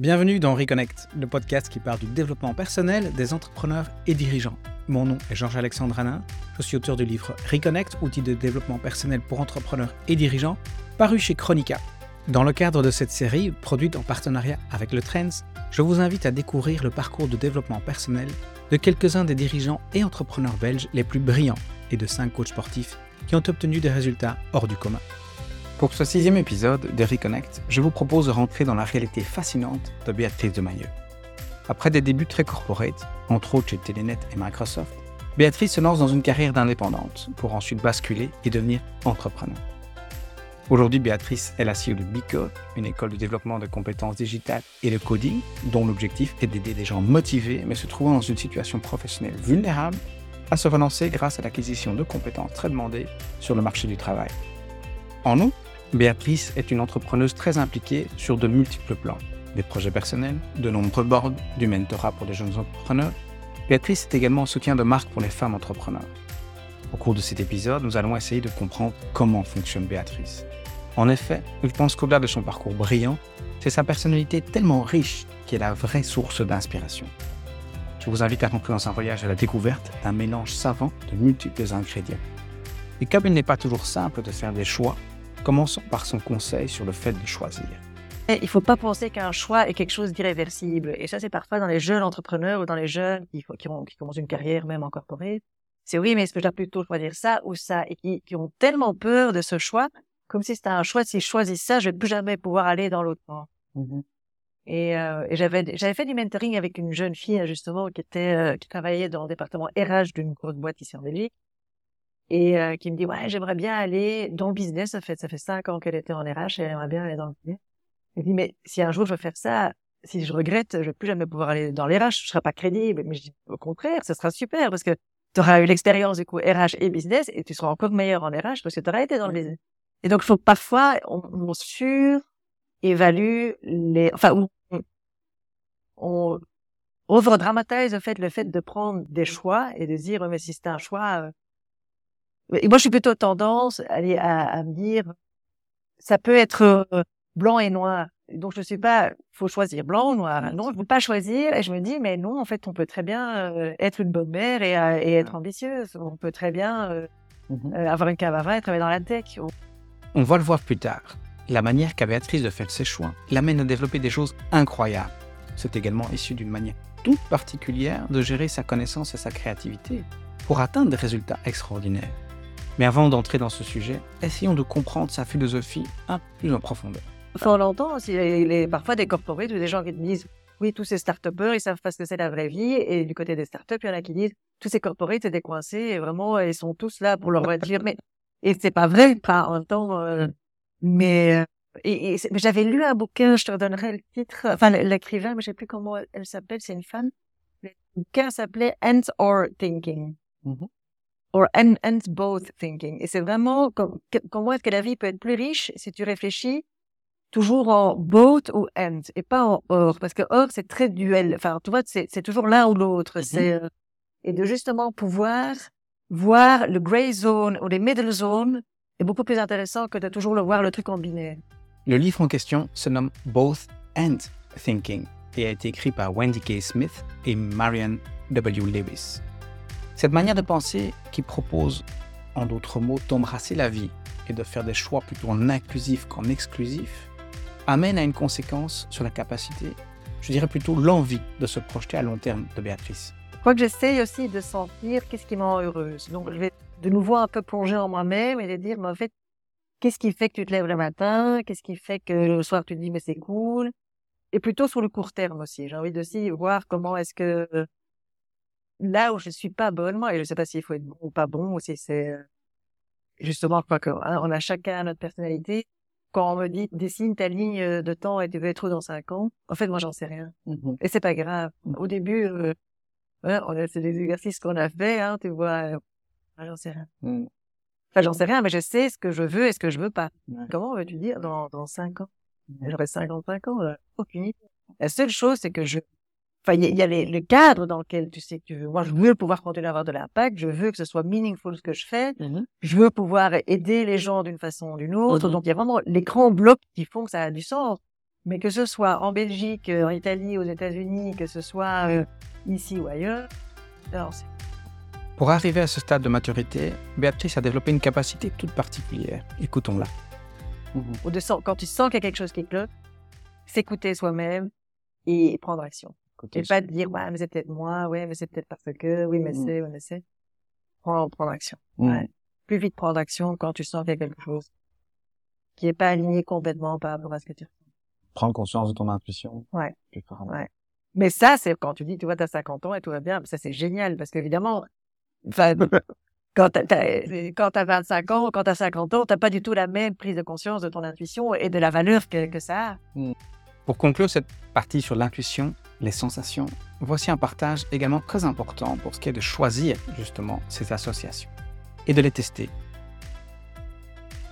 Bienvenue dans Reconnect, le podcast qui parle du développement personnel des entrepreneurs et dirigeants. Mon nom est Georges-Alexandre Hanin, je suis auteur du livre Reconnect, outil de développement personnel pour entrepreneurs et dirigeants, paru chez Chronica. Dans le cadre de cette série, produite en partenariat avec le Trends, je vous invite à découvrir le parcours de développement personnel de quelques-uns des dirigeants et entrepreneurs belges les plus brillants et de cinq coachs sportifs qui ont obtenu des résultats hors du commun. Pour ce sixième épisode de Reconnect, je vous propose de rentrer dans la réalité fascinante de Béatrice de Mailleux. Après des débuts très corporate, entre autres chez Telenet et Microsoft, Béatrice se lance dans une carrière d'indépendante pour ensuite basculer et devenir entrepreneur. Aujourd'hui, Béatrice est la CEO de Bicode, une école de développement de compétences digitales et de coding, dont l'objectif est d'aider des gens motivés mais se trouvant dans une situation professionnelle vulnérable à se relancer grâce à l'acquisition de compétences très demandées sur le marché du travail. En outre, Béatrice est une entrepreneuse très impliquée sur de multiples plans. Des projets personnels, de nombreux boards, du mentorat pour les jeunes entrepreneurs. Béatrice est également un soutien de marque pour les femmes entrepreneurs. Au cours de cet épisode, nous allons essayer de comprendre comment fonctionne Béatrice. En effet, je pense qu'au-delà de son parcours brillant, c'est sa personnalité tellement riche qui est la vraie source d'inspiration. Je vous invite à rentrer dans un voyage à la découverte d'un mélange savant de multiples ingrédients. Et comme il n'est pas toujours simple de faire des choix, Commençons par son conseil sur le fait de choisir. Il ne faut pas penser qu'un choix est quelque chose d'irréversible. Et ça, c'est parfois dans les jeunes entrepreneurs ou dans les jeunes qui, qui, ont, qui commencent une carrière même en corporate. C'est oui, mais est-ce que je dois plutôt choisir ça ou ça? Et qui, qui ont tellement peur de ce choix, comme si c'était un choix, si je choisis ça, je ne vais plus jamais pouvoir aller dans l'autre. Mm-hmm. Et, euh, et j'avais j'avais fait du mentoring avec une jeune fille justement qui était euh, qui travaillait dans le département RH d'une grosse boîte ici en Belgique et euh, qui me dit ouais j'aimerais bien aller dans le business. Ça fait ça fait cinq ans qu'elle était en RH et elle aimerait bien aller dans le business. Elle dit mais si un jour je veux faire ça si je regrette je vais plus jamais pouvoir aller dans l'RH je serai pas crédible. Mais je dis au contraire ce sera super parce que tu auras eu l'expérience du coup RH et business et tu seras encore meilleur en RH parce que tu auras été dans le business. Et donc faut parfois on, on sur évalue les enfin on, on over-dramatise le fait le fait de prendre des choix et de dire mais si c'est un choix euh, et moi, je suis plutôt tendance à, à, me dire, ça peut être euh, blanc et noir. Donc, je suis pas, faut choisir blanc ou noir. Non, je veux pas choisir. Et je me dis, mais non, en fait, on peut très bien euh, être une bonne mère et, euh, et, être ambitieuse. On peut très bien mmh avoir une cave à vin et travailler dans la tech. On va le voir plus tard. La manière qu'a Béatrice de faire ses choix l'amène à développer des choses incroyables. C'est également issu d'une manière toute particulière de gérer sa connaissance et sa créativité pour atteindre des résultats extraordinaires. Mais avant d'entrer dans ce sujet, essayons de comprendre sa philosophie un peu plus en profondeur. Enfin, on l'entend aussi, il est parfois des corporates ou des gens qui disent oui, tous ces start-upers, ils savent pas ce que c'est la vraie vie. Et du côté des start-up, il y en a qui disent tous ces corporates, c'est des coincés et vraiment, ils sont tous là pour leur dire mais et c'est pas vrai, pas en même temps. Euh, mais euh, et, j'avais lu un bouquin, je te donnerai le titre, enfin l'écrivain, mais je sais plus comment elle s'appelle, c'est une femme. Le bouquin s'appelait Ends or Thinking. Mm-hmm or and, and both thinking. Et c'est vraiment comment est-ce que la vie peut être plus riche si tu réfléchis toujours en both ou and et pas en or? Parce que or c'est très duel. Enfin, tu vois, c'est, c'est toujours l'un ou l'autre. Mm-hmm. C'est euh, et de justement pouvoir voir le gray zone ou les middle zones est beaucoup plus intéressant que de toujours le voir le truc en binaire. Le livre en question se nomme Both and Thinking et a été écrit par Wendy K. Smith et Marianne W. Lewis. Cette manière de penser qui propose, en d'autres mots, d'embrasser la vie et de faire des choix plutôt en inclusif qu'en exclusif, amène à une conséquence sur la capacité, je dirais plutôt l'envie de se projeter à long terme de Béatrice. Crois que j'essaye aussi de sentir qu'est-ce qui me rend heureuse. Donc je vais de nouveau un peu plonger en moi-même et de dire, mais en fait, qu'est-ce qui fait que tu te lèves le matin? Qu'est-ce qui fait que le soir tu te dis, mais c'est cool? Et plutôt sur le court terme aussi. J'ai envie de aussi voir comment est-ce que là où je suis pas bonne, moi, et je sais pas s'il faut être bon ou pas bon, ou si c'est euh, justement quoi que hein, on a chacun notre personnalité. Quand on me dit dessine ta ligne euh, de temps et tu veux être où dans cinq ans, en fait moi j'en sais rien. Mmh et c'est pas grave. Mmh. Au début, euh, on c'est des exercices qu'on a fait, hein, tu vois. Euh, j'en sais rien. Mmh. Enfin j'en sais rien, mais je sais ce que je veux et ce que je veux pas. Comment veux-tu dire dans dans cinq ans? J'aurai 55 ans, aucune idée. La seule chose c'est que je Enfin, il y, a les, le cadre dans lequel tu sais que tu veux. Moi, je veux pouvoir continuer à avoir de l'impact. Je veux que ce soit meaningful ce que je fais. Mmh je veux pouvoir aider les gens d'une façon ou d'une autre. Mmh Donc, il y a vraiment les grands blocs qui font que ça a du sens. Mais que ce soit en Belgique, euh, en Italie, aux États-Unis, que ce soit euh, ici ou ailleurs, alors c'est Pour arriver à ce stade de maturité, Béatrice a développé une capacité toute particulière. Écoutons-la. sen- quand tu sens qu'il y a quelque chose qui cloche, s'écouter soi-même et prendre action. Et pas te dire, ouais, mais c'est peut-être moi, ouais, mais c'est peut-être parce que, oui, mais Mm. c'est, oui, mais c'est. Prendre, prendre action. Mm. Ouais. Plus vite prendre action quand tu sens qu'il y a quelque chose qui est pas aligné complètement par rapport à ce que tu Prendre conscience de ton intuition. Ouais. Mais ça, c'est quand tu dis, tu vois, t'as 50 ans et tout va bien, ça c'est génial parce qu'évidemment, enfin, quand t'as, t'as- quand t'as 25 ans, quand t'as 50 ans, t'as pas du tout la même prise de conscience de ton intuition et de la valeur que, que ça a. Pour conclure cette partie sur l'intuition, les sensations, voici un partage également très important pour ce qui est de choisir justement ces associations et de les tester.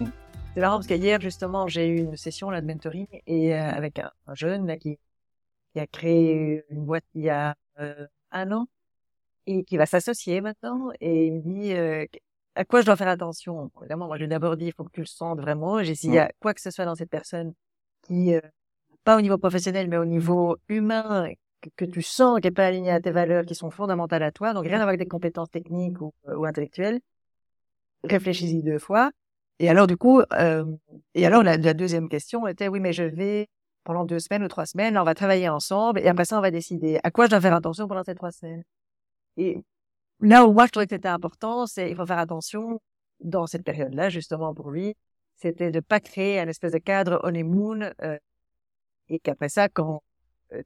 C'est marrant parce qu'hier, justement, j'ai eu une session là, de mentoring et euh, avec un, un jeune là, qui, qui a créé une boîte il y a euh, un an et qui va s'associer maintenant et il me dit euh, à quoi je dois faire attention? Évidemment, moi, je lui ai d'abord dit il faut que tu le sentes vraiment. J'ai dit y a quoi que ce soit dans cette personne qui, pas au niveau professionnel, mais au niveau humain, que, tu sens qui n'est pas aligné à tes valeurs qui sont fondamentales à toi, donc rien à voir avec des compétences techniques ou, ou intellectuelles, réfléchis-y deux fois. Et alors, du coup, euh, et alors la, la deuxième question était, oui, mais je vais, pendant deux semaines ou trois semaines, on va travailler ensemble, et après ça, on va décider à quoi je dois faire attention pendant ces trois semaines? Et là où moi, je trouvais que c'était important, c'est il faut faire attention dans cette période-là, justement, pour lui, c'était de pas créer un espèce de cadre honeymoon, euh, et qu'après ça, quand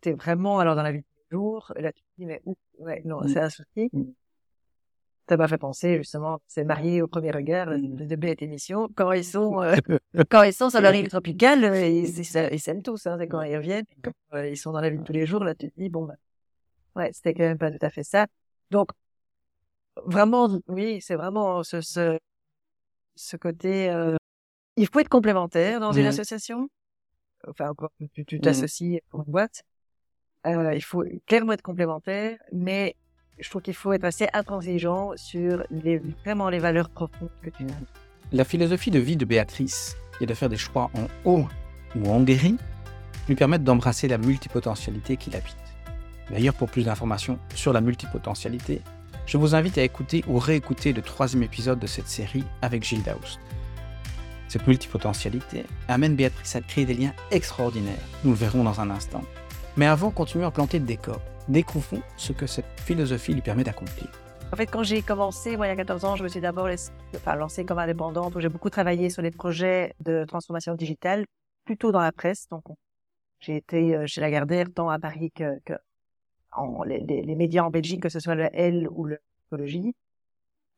tu es vraiment alors dans la vie de tous les jours, là, tu te dis, mais ouf, ouais, non, Mm. c'est un souci. Mm. Ça m'a fait penser, justement, c'est marié au premier regard, Mm. de, de belles émissions. Quand ils sont, euh, quand ils sont sur leur île tropicale, euh, ils s'aiment tous, hein, quand ils reviennent. Quand euh, ils sont dans la vie de tous les jours, là, tu te dis, bon, bah, ouais, c'était quand même pas tout à fait ça. Donc, vraiment, oui, c'est vraiment ce, ce, ce côté, euh, il faut être complémentaire dans une association. Enfin, encore, tu- Mhm. t'associes pour une boîte. Euh, il faut clairement être complémentaire, mais je trouve qu'il faut être assez intransigeant sur les, vraiment les valeurs profondes que tu as. La philosophie de vie de Béatrice, qui est de faire des choix en haut ou en gris, lui permettent d'embrasser la multipotentialité qui l'habite. D'ailleurs, pour plus d'informations sur la multipotentialité, je vous invite à écouter ou réécouter le troisième épisode de cette série avec Gilles Daoust. Cette multipotentialité amène Béatrice à créer des liens extraordinaires. Nous le verrons dans un instant. Mais avant, continuons à planter le décor. Découvrons ce que cette philosophie lui permet d'accomplir. En fait, quand j'ai commencé, moi, il y a 14 ans, je me suis d'abord enfin, lancée comme indépendante, où j'ai beaucoup travaillé sur des projets de transformation digitale, plutôt dans la presse. Donc, on- j'ai été euh, chez Lagardère, tant à Paris que, que les, médias en Belgique, que ce soit le L ou le.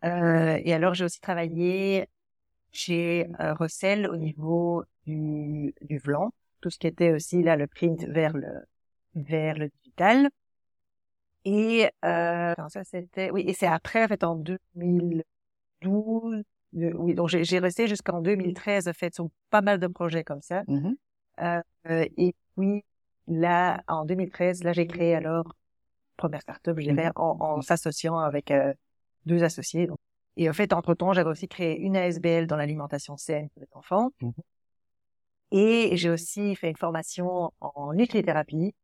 Euh, et alors, j'ai aussi travaillé chez euh, Rossel au niveau du, du Vlan, tout ce qui était aussi là le print vers le vers le digital. Et euh, ça c'était oui et c'est après en fait en 2012 euh, oui donc j'ai resté jusqu'en 2013 en fait sur pas mal de projets comme ça Mhm. Euh, et puis là en 2013 là j'ai créé alors première startup je dirais en, en s'associant avec euh, deux associés donc. Et en fait entre temps j'avais aussi créé une ASBL dans l'alimentation saine pour les enfants Mhm. et j'ai aussi fait une formation en nutrithérapie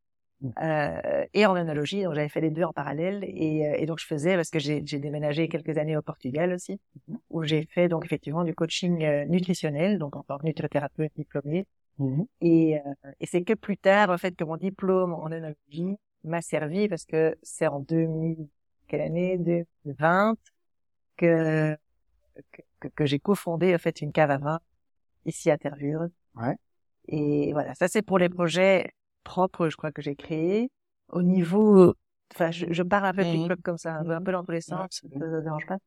Mhm. euh, et en œnologie. Donc, j'avais fait les deux en parallèle. Et, euh, et donc, je faisais, parce que j'ai déménagé quelques années au Portugal aussi, où j'ai fait donc effectivement du coaching euh, nutritionnel, donc en tant que nutrithérapeute diplômé. Mhm. Et, euh, et c'est que plus tard, en fait, que mon diplôme en œnologie m'a servi, parce que c'est en 2000, quelle année? 2020 que, que, que, j'ai cofondé, en fait, une cave à vin ici à Tervuren. Ouais. Et voilà, ça c'est pour les projets propres, je crois que j'ai créés. Au niveau, enfin, je, je pars un peu Mhm. tic-toc comme ça, un peu, un peu dans tous les sens, ça ne dérange pas.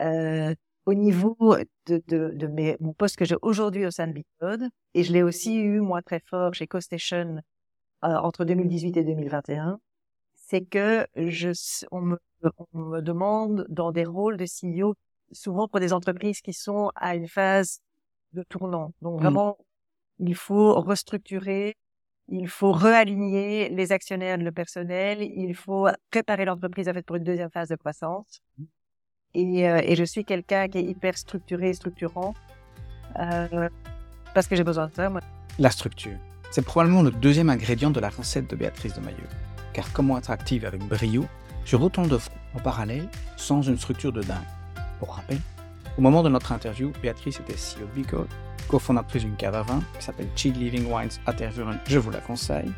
Euh, au niveau de, de, de mes, mon poste que j'ai aujourd'hui au sein de Bitcode, et je l'ai aussi eu, moi, très fort chez CoStation euh, entre 2018 et 2021, c'est que je, on me, on me demande dans des rôles de CEO, souvent pour des entreprises qui sont à une phase de tournant. Donc Mm. vraiment, il faut restructurer, il faut réaligner les actionnaires, le personnel, il faut préparer l'entreprise en fait pour une deuxième phase de croissance. Et, euh, et je suis quelqu'un qui est hyper structuré, structurant, euh, parce que j'ai besoin de ça. Moi. La structure. C'est probablement le deuxième ingrédient de la recette de Béatrice de Maillot. Car comment être active avec brio sur autant de fronts en parallèle sans une structure de dingue Pour rappel, au moment de notre interview, Béatrice était CEO de Bicode, cofondatrice d'une cave à vin qui s'appelle Chill Living Wines à je vous la conseille.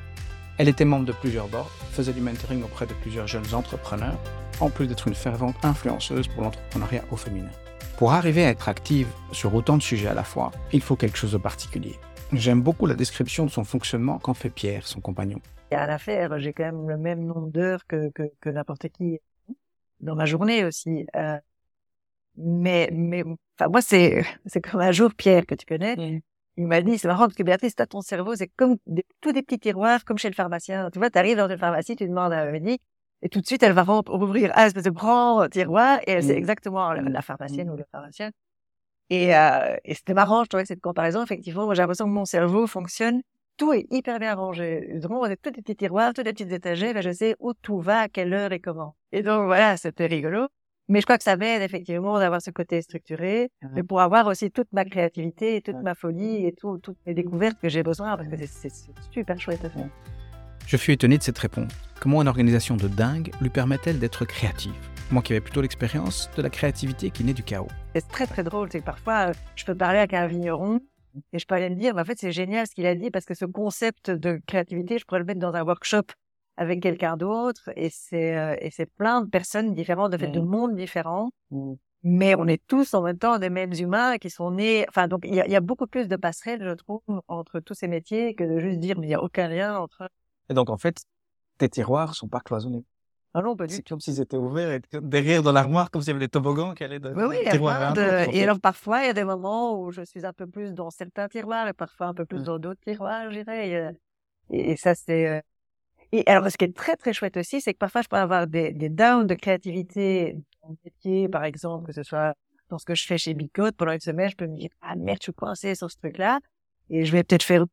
Elle était membre de plusieurs boards, faisait du mentoring auprès de plusieurs jeunes entrepreneurs, en plus d'être une fervente influenceuse pour l'entrepreneuriat au féminin. Pour arriver à être active sur autant de sujets à la fois, il faut quelque chose de particulier. J'aime beaucoup la description de son fonctionnement qu'en fait Pierre, son compagnon. Et à l'affaire, j'ai quand même le même nombre d'heures que, que, que n'importe qui dans ma journée aussi. Euh, mais, mais, enfin, moi, c'est, c'est comme un jour, Pierre, que tu connais. Il m'a dit, c'est marrant parce que Béatrice, toi, ton cerveau, c'est comme des, tous des petits tiroirs, comme chez le pharmacien. Tu vois, tu arrives dans une pharmacie, tu demandes à Amélie, et tout de suite, elle va ouvrir un espèce de grand tiroir, et elle sait exactement la pharmacienne ou le pharmacien. Et, euh, et c'était marrant, je trouvais cette comparaison. Effectivement, moi, j'ai l'impression que mon cerveau fonctionne. Tout est hyper bien rangé. Vraiment, on a tous des petits tiroirs, toutes des petites étagères, je sais où tout va, à quelle heure et comment. Et donc, voilà, c'était rigolo. Mais je crois que ça m'aide effectivement d'avoir ce côté structuré, mais pour avoir aussi toute ma créativité et toute ma folie et tout, toutes mes découvertes que j'ai besoin, parce que c'est super chouette à faire. Je suis étonné de cette réponse. Comment une organisation de dingue lui permet-elle d'être créative? Moi qui avais plutôt l'expérience de la créativité qui naît du chaos. C'est très très drôle, c'est que parfois euh, je peux parler avec un vigneron et je peux aller me dire, mais en fait c'est génial ce qu'il a dit parce que ce concept de créativité, je pourrais le mettre dans un workshop avec quelqu'un d'autre et c'est euh, et c'est plein de personnes différentes, de fait de mondes différents. Mmh. Mais on est tous en même temps des mêmes humains qui sont nés. Enfin, donc il y a, y a, beaucoup plus de passerelles, je trouve, entre tous ces métiers que de juste dire mais il y a aucun lien entre. Et donc en fait, tes tiroirs sont pas cloisonnés. Ah non, pas du tout. comme s'ils étaient ouverts et derrière dans l'armoire, comme s'il y avait des toboggans qui allaient de oui, oui, tiroir à de... Et alors parfois, il y a des moments où je suis un peu plus dans certains tiroirs et parfois un peu plus mmh. dans d'autres tiroirs, je dirais. Et, et ça, c'est euh, et alors, ce qui est très, très chouette aussi, c'est que parfois, je peux avoir des, des downs de créativité dans métier, par exemple, que ce soit dans ce que je fais chez Bicode. Pendant une semaine, je peux me dire, ah merde, je suis coincé sur ce truc-là. Et je vais peut-être faire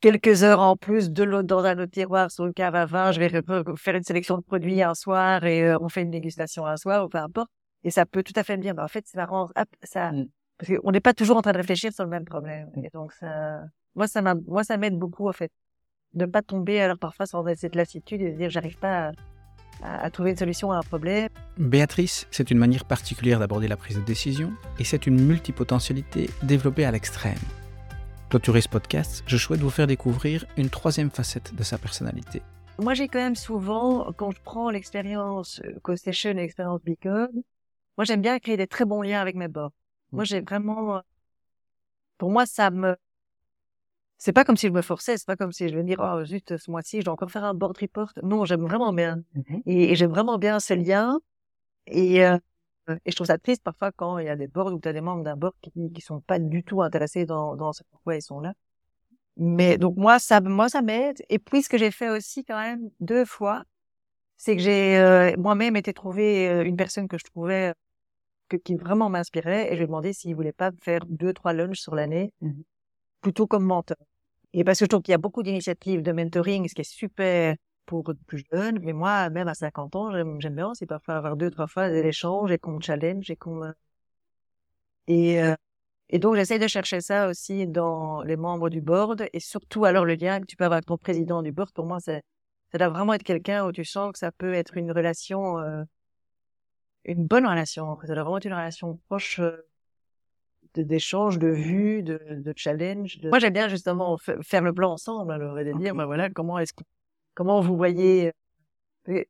quelques heures en plus de l'autre dans un autre tiroir sur une cave à vin. Je vais faire une sélection de produits un soir et euh, on fait une dégustation un soir ou peu importe. Et ça peut tout à fait me dire, bah, en fait, c'est marrant. ça, mmh. parce qu'on n'est pas toujours en train de réfléchir sur le même problème. Mmh. Et donc, ça, moi, ça moi, ça m'aide beaucoup, en fait de ne pas tomber alors parfois dans cette lassitude et de dire j'arrive pas à, trouver une solution à un problème. Béatrice, c'est une manière particulière d'aborder la prise de décision et c'est une multipotentialité développée à l'extrême. Clôturer ce podcast, je souhaite vous faire découvrir une troisième facette de sa personnalité. Moi, j'ai quand même souvent, quand je prends l'expérience euh, Co-Station et l'expérience Beacon, moi, j'aime bien créer des très bons liens avec mes bords. Moi, j'ai vraiment, pour moi, ça me, c'est pas comme si je me forçais, c'est pas comme si je vais dire, oh, zut, ce mois-ci, je dois encore faire un board report. Non, j'aime vraiment bien. Mmh et, j'aime vraiment bien ce lien. Et, euh, et je trouve ça triste parfois quand il y a des boards ou tu as des membres d'un board qui, qui sont pas du tout intéressés dans, dans ce pourquoi ils sont là. Mais donc moi, ça, moi, ça m'aide. Et puis, ce que j'ai fait aussi quand même deux fois, c'est que j'ai euh, moi-même été trouver euh, une personne que je trouvais que, qui vraiment m'inspirait et je lui ai demandé s'il voulait pas faire deux, trois lunchs sur l'année. Mmh plutôt comme mentor. Et parce que je trouve qu'il y a beaucoup d'initiatives de mentoring, ce qui est super pour plus jeunes, mais moi, même à 50 ans, j'aime bien c'est parfois avoir deux, trois fois des échanges et qu'on challenge et qu'on... Et, euh, et donc, j'essaye de chercher ça aussi dans les membres du board et surtout, alors, le lien que tu peux avoir avec ton président du board, pour moi, c'est, ça doit vraiment être quelqu'un où tu sens que ça peut être une relation, euh, une bonne relation. Ça doit vraiment être une relation proche, euh, d'échanges, de, vues, de, de challenge. Moi, j'aime bien justement faire le plan ensemble, alors, et de dire, ben voilà, comment est-ce que, comment vous voyez, euh,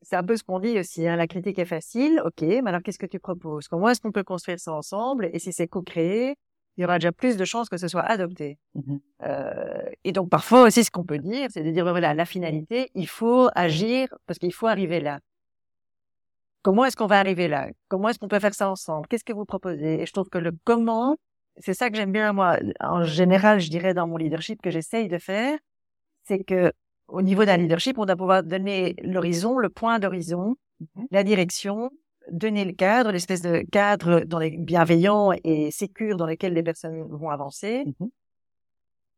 c'est un peu ce qu'on dit aussi, hein, la critique est facile, ok, mais alors qu'est-ce que tu proposes? Comment est-ce qu'on peut construire ça ensemble? Et si c'est co-créé, il y aura déjà plus de chances que ce soit adopté. Mmh euh, et donc parfois aussi, ce qu'on peut dire, c'est de dire, ben voilà, la finalité, il faut agir parce qu'il faut arriver là. Comment est-ce qu'on va arriver là? Comment est-ce qu'on peut faire ça ensemble? Qu'est-ce que vous proposez? Et je trouve que le comment, c'est ça que j'aime bien moi. En général, je dirais dans mon leadership que j'essaye de faire, c'est que au niveau d'un leadership, on doit pouvoir donner l'horizon, le point d'horizon, mmh la direction, donner le cadre, l'espèce de cadre dans les bienveillants et sécure dans lesquels les personnes vont avancer. Mmh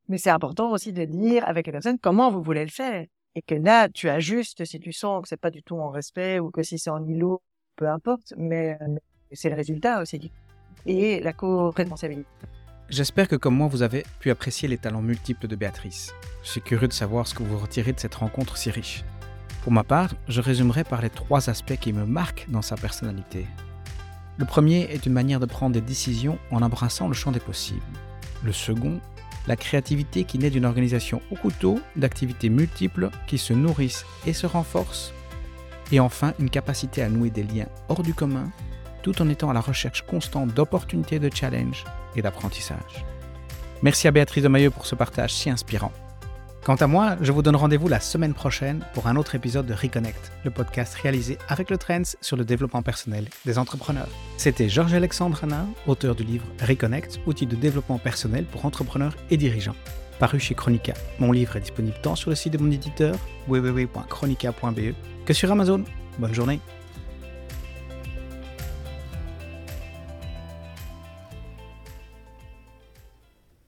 Mais c'est important aussi de dire avec les personnes comment vous voulez le faire et que là, tu ajustes si tu sens que c'est pas du tout en respect ou que si c'est en îlot, peu importe, mais, c'est le résultat aussi. Et la co-responsabilité. J'espère que comme moi, vous avez pu apprécier les talents multiples de Béatrice. Je suis curieux de savoir ce que vous retirez de cette rencontre si riche. Pour ma part, je résumerai par les trois aspects qui me marquent dans sa personnalité. Le premier est une manière de prendre des décisions en embrassant le champ des possibles. Le second, la créativité qui naît d'une organisation au couteau d'activités multiples qui se nourrissent et se renforcent. Et enfin, une capacité à nouer des liens hors du commun tout en étant à la recherche constante d'opportunités de challenge et d'apprentissage. Merci à Béatrice de Maillot pour ce partage si inspirant. Quant à moi, je vous donne rendez-vous la semaine prochaine pour un autre épisode de Reconnect, le podcast réalisé avec le Trends sur le développement personnel des entrepreneurs. C'était Georges-Alexandre Hanin, auteur du livre Reconnect, outil de développement personnel pour entrepreneurs et dirigeants, paru chez Chronica. Mon livre est disponible tant sur le site de mon éditeur www.chronica.be que sur Amazon. Bonne journée